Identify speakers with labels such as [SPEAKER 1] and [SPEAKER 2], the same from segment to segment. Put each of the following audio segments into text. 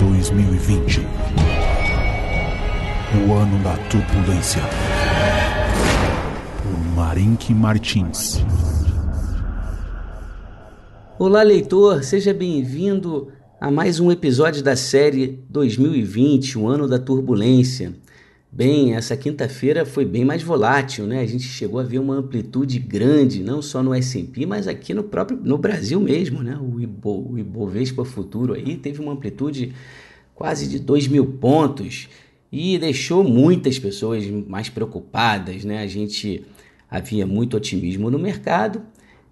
[SPEAKER 1] 2020. O ano da turbulência. Por Marink Martins.
[SPEAKER 2] Olá, leitor, seja bem-vindo a mais um episódio da série 2020, o ano da turbulência. Bem, essa quinta-feira foi bem mais volátil, né? A gente chegou a ver uma amplitude grande, não só no S&P, mas aqui no próprio no Brasil mesmo, né? O, Ibo, o Ibovespa Futuro aí teve uma amplitude quase de 2 mil pontos e deixou muitas pessoas mais preocupadas, né? A gente havia muito otimismo no mercado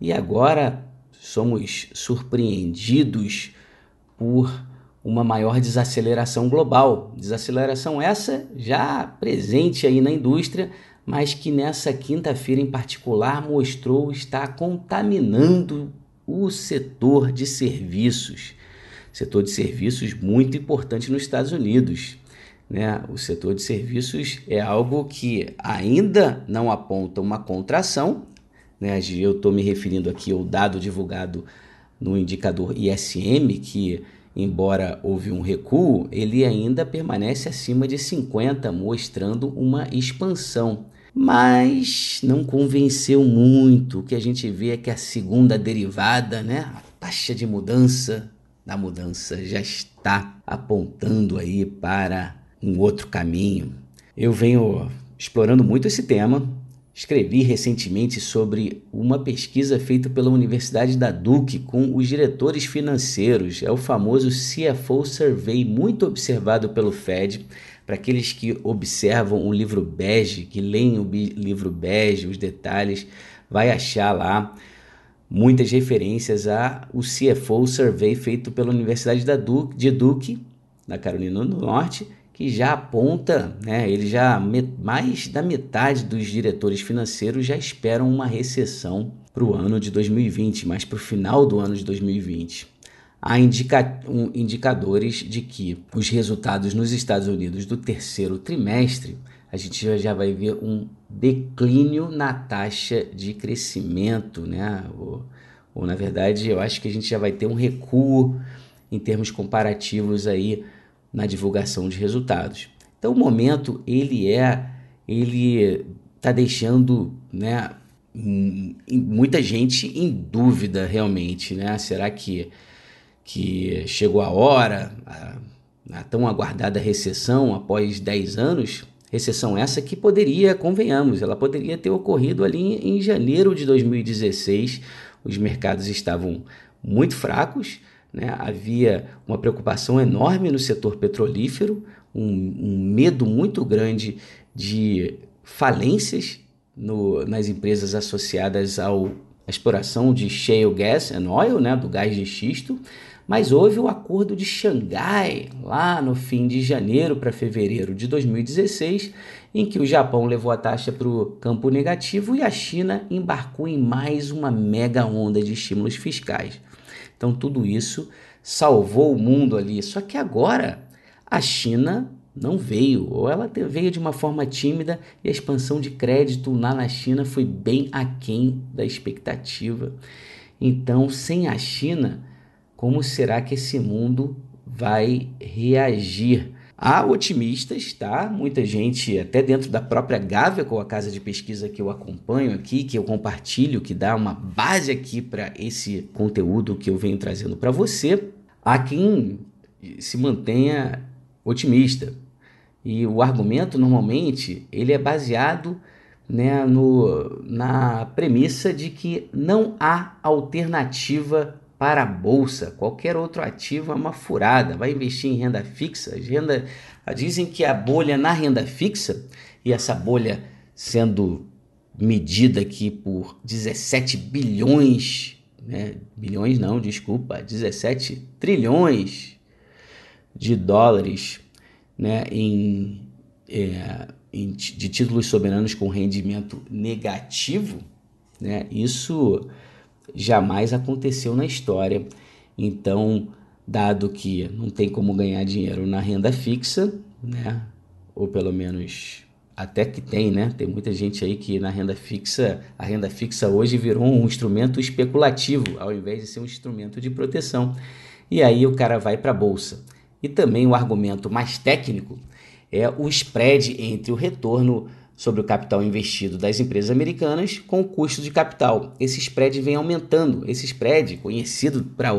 [SPEAKER 2] e agora somos surpreendidos por uma maior desaceleração global. Desaceleração essa já presente aí na indústria, mas que nessa quinta-feira em particular mostrou estar contaminando o setor de serviços. Setor de serviços muito importante nos Estados Unidos. Né? O setor de serviços é algo que ainda não aponta uma contração, né? Eu estou me referindo aqui ao dado divulgado no indicador ISM, que, embora houve um recuo, ele ainda permanece acima de 50, mostrando uma expansão. Mas não convenceu muito. O que a gente vê é que a segunda derivada, né, a taxa de mudança da mudança já está apontando aí para um outro caminho. Eu venho explorando muito esse tema Escrevi recentemente sobre uma pesquisa feita pela Universidade da Duke com os diretores financeiros. É o famoso CFO Survey, muito observado pelo Fed. Para aqueles que observam o livro bege, que leem o livro bege, os detalhes, vai achar lá muitas referências a o CFO Survey feito pela Universidade da Duke, de Duke, na Carolina do Norte, que já aponta, né, ele já mais da metade dos diretores financeiros já esperam uma recessão para o ano de 2020, mas para o final do ano de 2020. Há indica um, indicadores de que os resultados nos Estados Unidos do terceiro trimestre, a gente já, vai ver um declínio na taxa de crescimento, né? Ou, ou na verdade, eu acho que a gente já vai ter um recuo em termos comparativos aí na divulgação de resultados. Então o momento ele é ele está deixando né, muita gente em dúvida realmente, né? Será que que chegou a hora, a, a tão aguardada recessão após 10 anos? Recessão essa que poderia, convenhamos, ela poderia ter ocorrido ali em janeiro de 2016. Os mercados estavam muito fracos, né? Havia uma preocupação enorme no setor petrolífero, um, um medo muito grande de falências no, nas empresas associadas ao, à exploração de shale gas and oil, né? do gás de xisto, mas houve o Acordo de Xangai, lá no fim de janeiro para fevereiro de 2016, em que o Japão levou a taxa para o campo negativo e a China embarcou em mais uma mega onda de estímulos fiscais. Então tudo isso salvou o mundo ali. Só que agora a China não veio, ou ela veio de uma forma tímida e a expansão de crédito lá na China foi bem aquém da expectativa. Então, sem a China, como será que esse mundo vai reagir? Há otimistas, tá? Muita gente, até dentro da própria Gávea, com a casa de pesquisa que eu acompanho aqui, que eu compartilho, que dá uma base aqui para esse conteúdo que eu venho trazendo para você. Há quem se mantenha otimista. E o argumento, normalmente, ele é baseado né, no, na premissa de que não há alternativa para a bolsa, qualquer outro ativo é uma furada. Vai investir em renda fixa? Renda, dizem que a bolha na renda fixa, e essa bolha sendo medida aqui por 17 bilhões, né? bilhões não, desculpa, 17 trilhões de dólares né? em, é, em, de títulos soberanos com rendimento negativo, né? isso jamais aconteceu na história. Então, dado que não tem como ganhar dinheiro na renda fixa, né? Ou pelo menos até que tem, né? Tem muita gente aí que na renda fixa, a renda fixa hoje virou um instrumento especulativo, ao invés de ser um instrumento de proteção. E aí o cara vai para a bolsa. E também o argumento mais técnico é o spread entre o retorno sobre o capital investido das empresas americanas com o custo de capital. Esse spread vem aumentando. Esse spread, conhecido pra,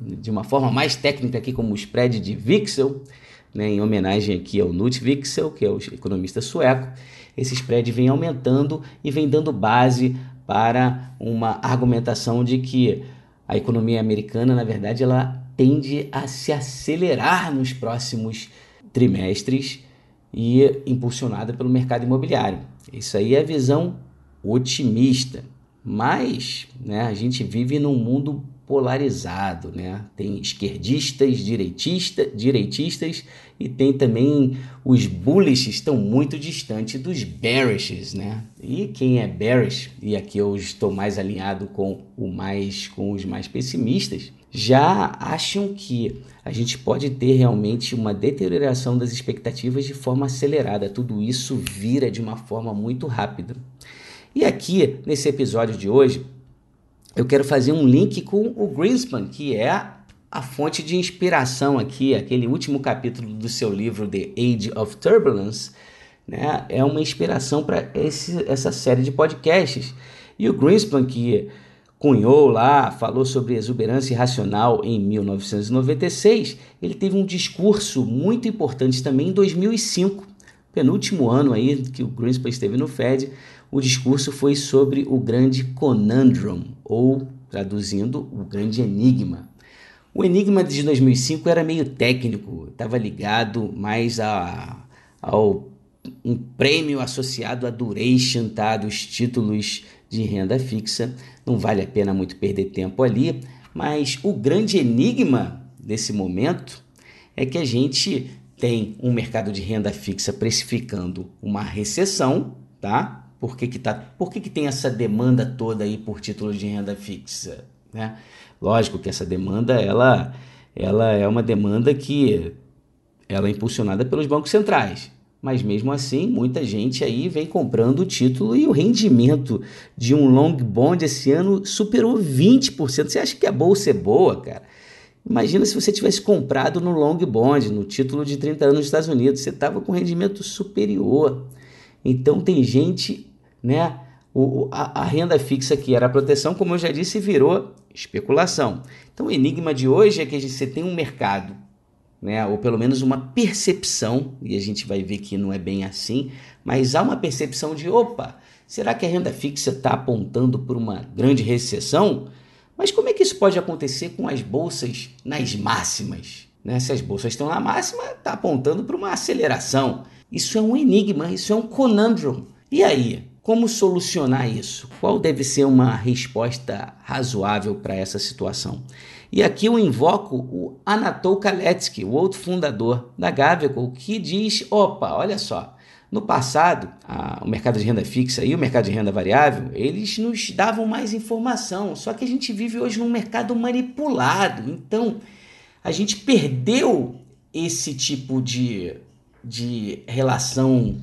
[SPEAKER 2] de uma forma mais técnica aqui como o spread de Vixel, né, em homenagem aqui ao Knut Vixel, que é o economista sueco, esse spread vem aumentando e vem dando base para uma argumentação de que a economia americana, na verdade, ela tende a se acelerar nos próximos trimestres e impulsionada pelo mercado imobiliário. Isso aí é a visão otimista. Mas né, a gente vive num mundo polarizado, né? Tem esquerdistas, direitista, direitistas e tem também os bullish estão muito distante dos bearishes, né? E quem é bearish, e aqui eu estou mais alinhado com o mais com os mais pessimistas, já acham que a gente pode ter realmente uma deterioração das expectativas de forma acelerada. Tudo isso vira de uma forma muito rápida. E aqui, nesse episódio de hoje, eu quero fazer um link com o Greenspan, que é a fonte de inspiração aqui, aquele último capítulo do seu livro The Age of Turbulence, né, é uma inspiração para essa série de podcasts. E o Greenspan, que cunhou lá, falou sobre exuberância irracional em 1996, ele teve um discurso muito importante também em 2005, penúltimo ano aí que o Greenspan esteve no Fed, o discurso foi sobre o grande conundrum, ou traduzindo, o grande enigma. O enigma de 2005 era meio técnico, estava ligado mais a, ao um prêmio associado à duration tá, dos títulos de renda fixa. Não vale a pena muito perder tempo ali, mas o grande enigma desse momento é que a gente tem um mercado de renda fixa precificando uma recessão, tá? Por que, que, tá, por que, que tem essa demanda toda aí por títulos de renda fixa? Né? Lógico que essa demanda ela, ela é uma demanda que ela é impulsionada pelos bancos centrais. Mas mesmo assim, muita gente aí vem comprando o título e o rendimento de um long bond esse ano superou 20%. Você acha que a bolsa é boa, cara? Imagina se você tivesse comprado no long bond, no título de 30 anos nos Estados Unidos, você estava com rendimento superior. Então tem gente né? O, a, a, renda fixa que era proteção, como eu já disse, virou especulação. Então o enigma de hoje é que você tem um mercado, né? ou pelo menos uma percepção, e a gente vai ver que não é bem assim, mas há uma percepção de opa, será que a renda fixa está apontando por uma grande recessão? Mas como é que isso pode acontecer com as bolsas nas máximas? Né? Se as bolsas estão na máxima, está apontando para uma aceleração. Isso é um enigma, isso é um conundrum. E aí? Como solucionar isso? Qual deve ser uma resposta razoável para essa situação? E aqui eu invoco o Anatol Kaletsky, o outro fundador da Gavico, que diz: opa, olha só, no passado, a, o mercado de renda fixa e o mercado de renda variável, eles nos davam mais informação, só que a gente vive hoje num mercado manipulado, então a gente perdeu esse tipo de, de relação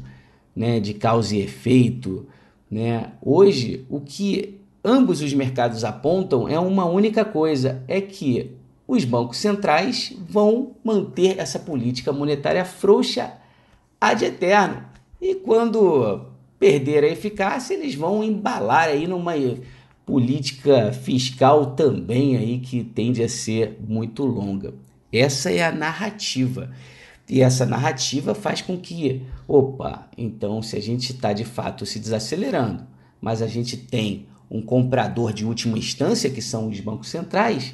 [SPEAKER 2] né, de causa e efeito, né? Hoje, o que ambos os mercados apontam é uma única coisa: é que os bancos centrais vão manter essa política monetária frouxa ad eterno. E quando perder a eficácia, eles vão embalar aí numa política fiscal também aí que tende a ser muito longa. Essa é a narrativa. E essa narrativa faz com que, opa, então se a gente está de fato se desacelerando, mas a gente tem um comprador de última instância, que são os bancos centrais,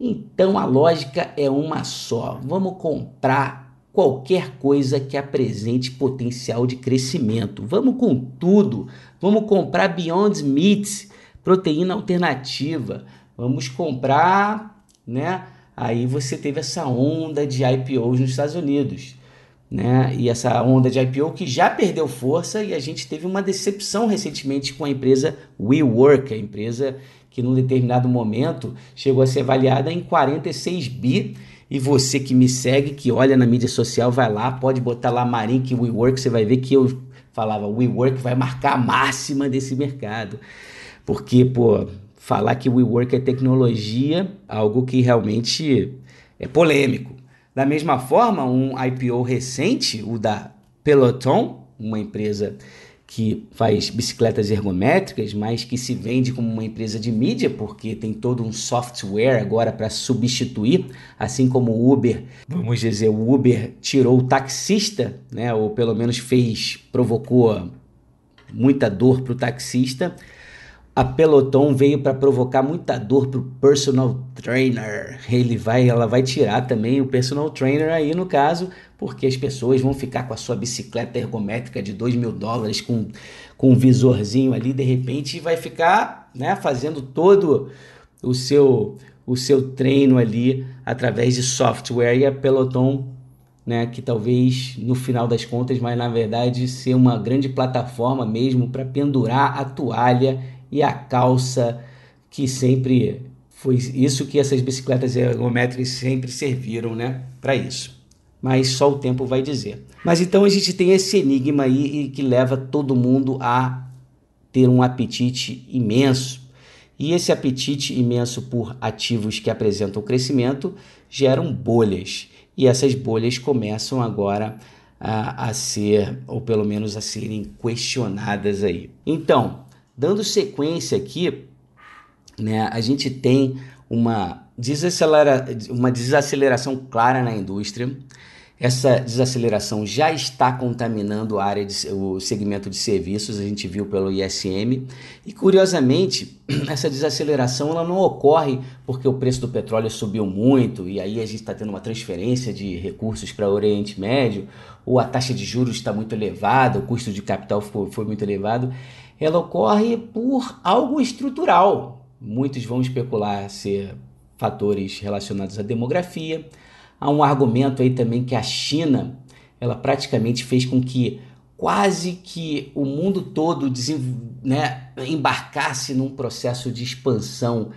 [SPEAKER 2] então a lógica é uma só: vamos comprar qualquer coisa que apresente potencial de crescimento. Vamos com tudo. Vamos comprar Beyond Meat, proteína alternativa. Vamos comprar, né? aí você teve essa onda de IPOs nos Estados Unidos. Né? E essa onda de IPO que já perdeu força e a gente teve uma decepção recentemente com a empresa WeWork, a empresa que num determinado momento chegou a ser avaliada em 46 bi. E você que me segue, que olha na mídia social, vai lá, pode botar lá Marink WeWork, você vai ver que eu falava WeWork vai marcar a máxima desse mercado. Porque, pô, falar que WeWork é tecnologia, algo que realmente é polêmico. Da mesma forma, um IPO recente, o da Peloton, uma empresa que faz bicicletas ergométricas, mas que se vende como uma empresa de mídia, porque tem todo um software agora para substituir, assim como o Uber, vamos dizer, o Uber tirou o taxista, né, ou pelo menos fez, provocou muita dor para o taxista. A Peloton veio para provocar muita dor para o personal trainer. Ele vai, ela vai tirar também o personal trainer aí no caso, porque as pessoas vão ficar com a sua bicicleta ergométrica de 2 mil dólares com, com um visorzinho ali, de repente vai ficar né, fazendo todo o seu, o seu treino ali através de software. E a Peloton, né, que talvez no final das contas, mas na verdade ser uma grande plataforma mesmo para pendurar a toalha e a calça, que sempre foi isso que essas bicicletas ergométricas sempre serviram, né, para isso. Mas só o tempo vai dizer. Mas então a gente tem esse enigma aí que leva todo mundo a ter um apetite imenso. E esse apetite imenso por ativos que apresentam crescimento geram bolhas. E essas bolhas começam agora a, a ser, ou pelo menos a serem questionadas aí. Então, Dando sequência aqui, né, a gente tem uma, desacelera, uma desaceleração clara na indústria. Essa desaceleração já está contaminando a área de, o segmento de serviços, a gente viu pelo ISM. E curiosamente, essa desaceleração ela não ocorre porque o preço do petróleo subiu muito e aí a gente está tendo uma transferência de recursos para o Oriente Médio, ou a taxa de juros está muito elevada, o custo de capital foi, foi muito elevado ela ocorre por algo estrutural. Muitos vão especular ser fatores relacionados à demografia. Há um argumento aí também que a China, ela praticamente fez com que quase que o mundo todo né, embarcasse num processo de expansão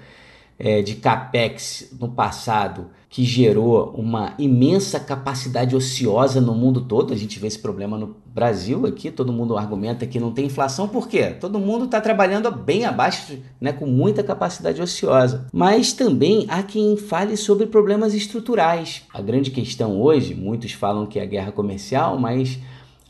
[SPEAKER 2] é, de capex no passado que gerou uma imensa capacidade ociosa no mundo todo. A gente vê esse problema no Brasil aqui, todo mundo argumenta que não tem inflação, por quê? Todo mundo está trabalhando bem abaixo, né, com muita capacidade ociosa. Mas também há quem fale sobre problemas estruturais. A grande questão hoje, muitos falam que é a guerra comercial, mas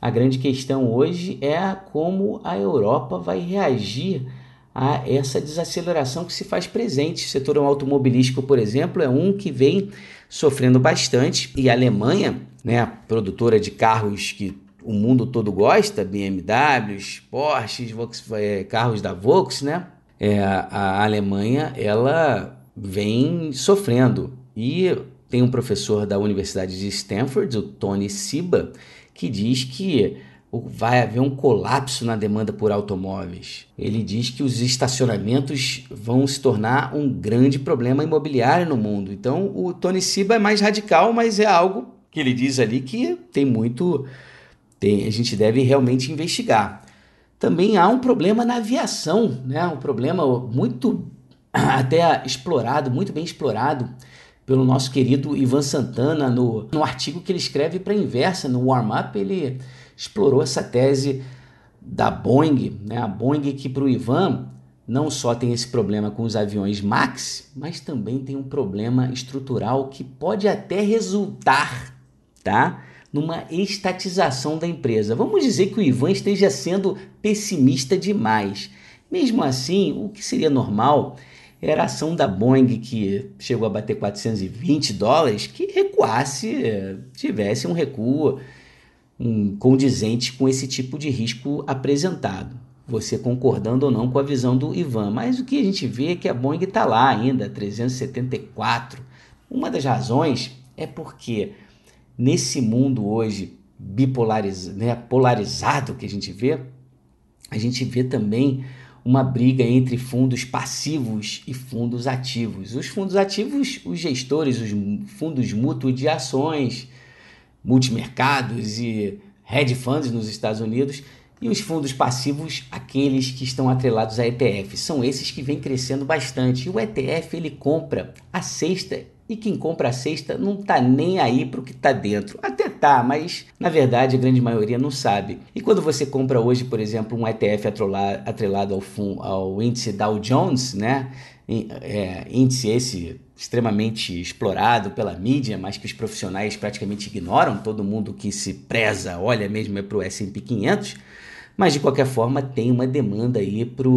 [SPEAKER 2] a grande questão hoje é como a Europa vai reagir a essa desaceleração que se faz presente. O setor automobilístico, por exemplo, é um que vem sofrendo bastante e a Alemanha, né, produtora de carros que o mundo todo gosta, BMWs, Porsches, é, carros da Volks, né? É, a Alemanha ela vem sofrendo e tem um professor da Universidade de Stanford, o Tony Siba, que diz que vai haver um colapso na demanda por automóveis. Ele diz que os estacionamentos vão se tornar um grande problema imobiliário no mundo. Então, o Tony Siba é mais radical, mas é algo que ele diz ali que tem muito tem, a gente deve realmente investigar. Também há um problema na aviação, né? Um problema muito até explorado, muito bem explorado pelo nosso querido Ivan Santana no, no artigo que ele escreve para a Inversa, no Warm Up, ele explorou essa tese da Boeing, né? a Boeing que para o Ivan não só tem esse problema com os aviões MAX, mas também tem um problema estrutural que pode até resultar, tá? Numa estatização da empresa. Vamos dizer que o Ivan esteja sendo pessimista demais. Mesmo assim, o que seria normal era a ação da Boeing, que chegou a bater 420 dólares, que recuasse, tivesse um recuo um, condizente com esse tipo de risco apresentado. Você concordando ou não com a visão do Ivan. Mas o que a gente vê é que a Boeing está lá ainda, 374. Uma das razões é porque nesse mundo hoje bipolarizado, né, polarizado que a gente vê, a gente vê também uma briga entre fundos passivos e fundos ativos. Os fundos ativos, os gestores, os fundos mútuos de ações, multimercados e hedge funds nos Estados Unidos, e os fundos passivos, aqueles que estão atrelados a ETF. São esses que vêm crescendo bastante. E o ETF ele compra a cesta e quem compra a cesta não está nem aí para o que está dentro. Até tá, mas na verdade a grande maioria não sabe. E quando você compra hoje, por exemplo, um ETF atrelado ao, ao índice Dow Jones, né? É, índice esse extremamente explorado pela mídia, mas que os profissionais praticamente ignoram. Todo mundo que se preza olha mesmo é para o S&P 500, mas de qualquer forma tem uma demanda aí para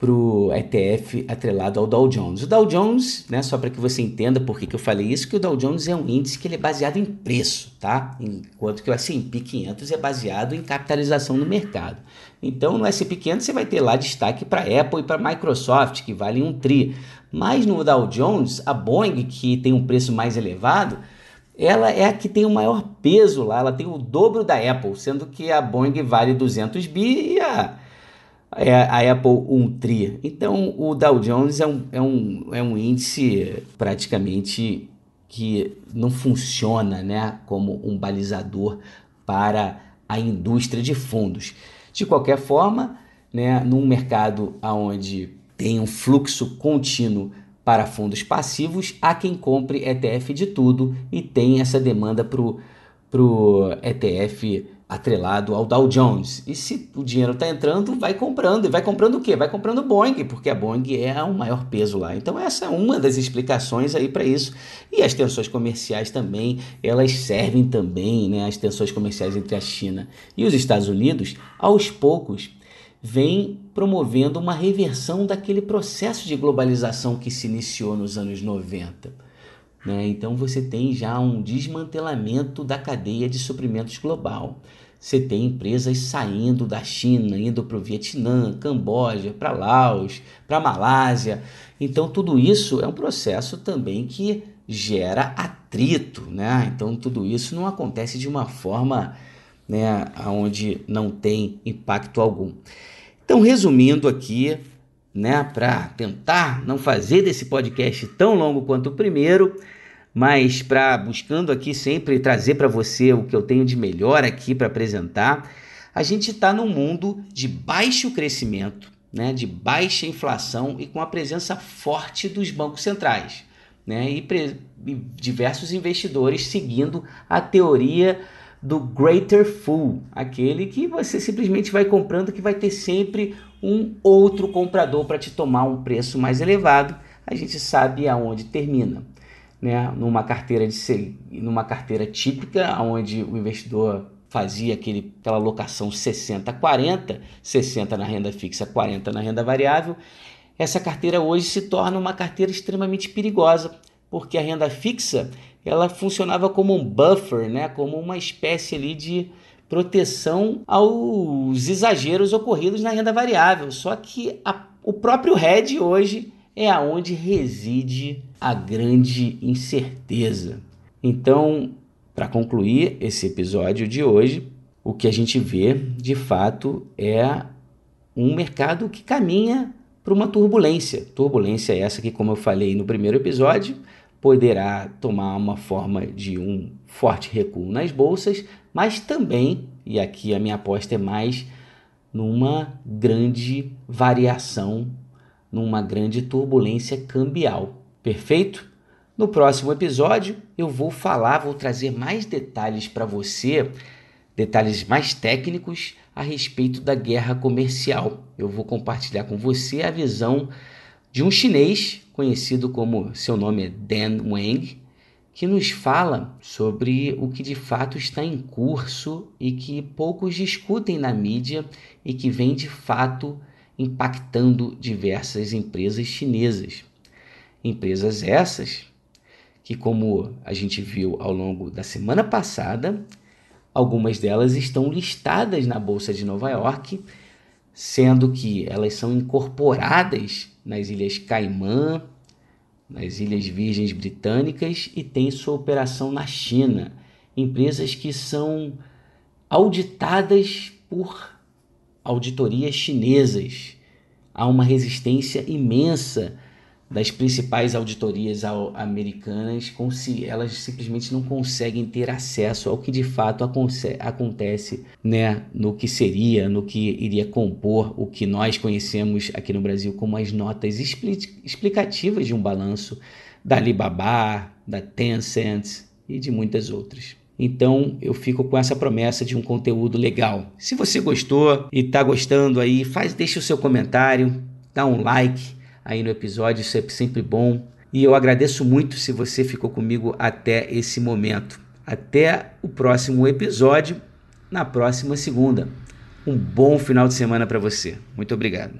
[SPEAKER 2] para o ETF atrelado ao Dow Jones. O Dow Jones, né, só para que você entenda por que, que eu falei isso, que o Dow Jones é um índice que ele é baseado em preço, tá? Enquanto que o S&P 500 é baseado em capitalização no mercado. Então, no S&P 500 você vai ter lá destaque para Apple e para Microsoft, que valem um tri. Mas no Dow Jones, a Boeing, que tem um preço mais elevado, ela é a que tem o maior peso lá, ela tem o dobro da Apple, sendo que a Boeing vale 200 bi e a é a Apple um tri. Então o Dow Jones é um, é um, é um índice praticamente que não funciona né, como um balizador para a indústria de fundos. De qualquer forma, né, num mercado onde tem um fluxo contínuo para fundos passivos, há quem compre ETF de tudo e tem essa demanda para o ETF atrelado ao Dow Jones. E se o dinheiro está entrando, vai comprando. E vai comprando o quê? Vai comprando Boeing, porque a Boeing é o maior peso lá. Então essa é uma das explicações aí para isso. E as tensões comerciais também, elas servem também, né, as tensões comerciais entre a China e os Estados Unidos, aos poucos, vem promovendo uma reversão daquele processo de globalização que se iniciou nos anos 90. Né? Então você tem já um desmantelamento da cadeia de suprimentos global. Você tem empresas saindo da China, indo para o Vietnã, Camboja, para Laos, para Malásia. Então tudo isso é um processo também que gera atrito, né? Então tudo isso não acontece de uma forma, né, onde não tem impacto algum. Então resumindo aqui, né, para tentar não fazer desse podcast tão longo quanto o primeiro, mas para buscando aqui sempre trazer para você o que eu tenho de melhor aqui para apresentar, a gente está num mundo de baixo crescimento, né, de baixa inflação e com a presença forte dos bancos centrais, né, e, e diversos investidores seguindo a teoria do greater fool, aquele que você simplesmente vai comprando que vai ter sempre um outro comprador para te tomar um preço mais elevado. A gente sabe aonde termina né, numa carteira de numa carteira típica, onde o investidor fazia aquele, aquela locação 60-40, 60 na renda fixa, 40 na renda variável. Essa carteira hoje se torna uma carteira extremamente perigosa, porque a renda fixa ela funcionava como um buffer, né, como uma espécie ali de proteção aos exageros ocorridos na renda variável. Só que a, o próprio hedge hoje é aonde reside a grande incerteza. Então, para concluir esse episódio de hoje, o que a gente vê de fato é um mercado que caminha para uma turbulência. Turbulência essa que, como eu falei no primeiro episódio, poderá tomar uma forma de um forte recuo nas bolsas, mas também, e aqui a minha aposta é mais numa grande variação numa grande turbulência cambial. Perfeito? No próximo episódio eu vou falar, vou trazer mais detalhes para você, detalhes mais técnicos a respeito da guerra comercial. Eu vou compartilhar com você a visão de um chinês conhecido como seu nome é Dan Wang, que nos fala sobre o que de fato está em curso e que poucos discutem na mídia e que vem de fato impactando diversas empresas chinesas. Empresas essas que, como a gente viu ao longo da semana passada, algumas delas estão listadas na Bolsa de Nova York, sendo que elas são incorporadas nas Ilhas Caimã, nas Ilhas Virgens Britânicas e têm sua operação na China. Empresas que são auditadas por auditorias chinesas. Há uma resistência imensa das principais auditorias americanas, se elas simplesmente não conseguem ter acesso ao que de fato acontece né, no que seria, no que iria compor o que nós conhecemos aqui no Brasil como as notas explicativas de um balanço da Alibaba, da Tencent e de muitas outras. Então eu fico com essa promessa de um conteúdo legal. Se você gostou e está gostando aí, faz, deixa o seu comentário, dá um like aí no episódio, isso é sempre bom. E eu agradeço muito se você ficou comigo até esse momento. Até o próximo episódio, na próxima segunda. Um bom final de semana para você. Muito obrigado.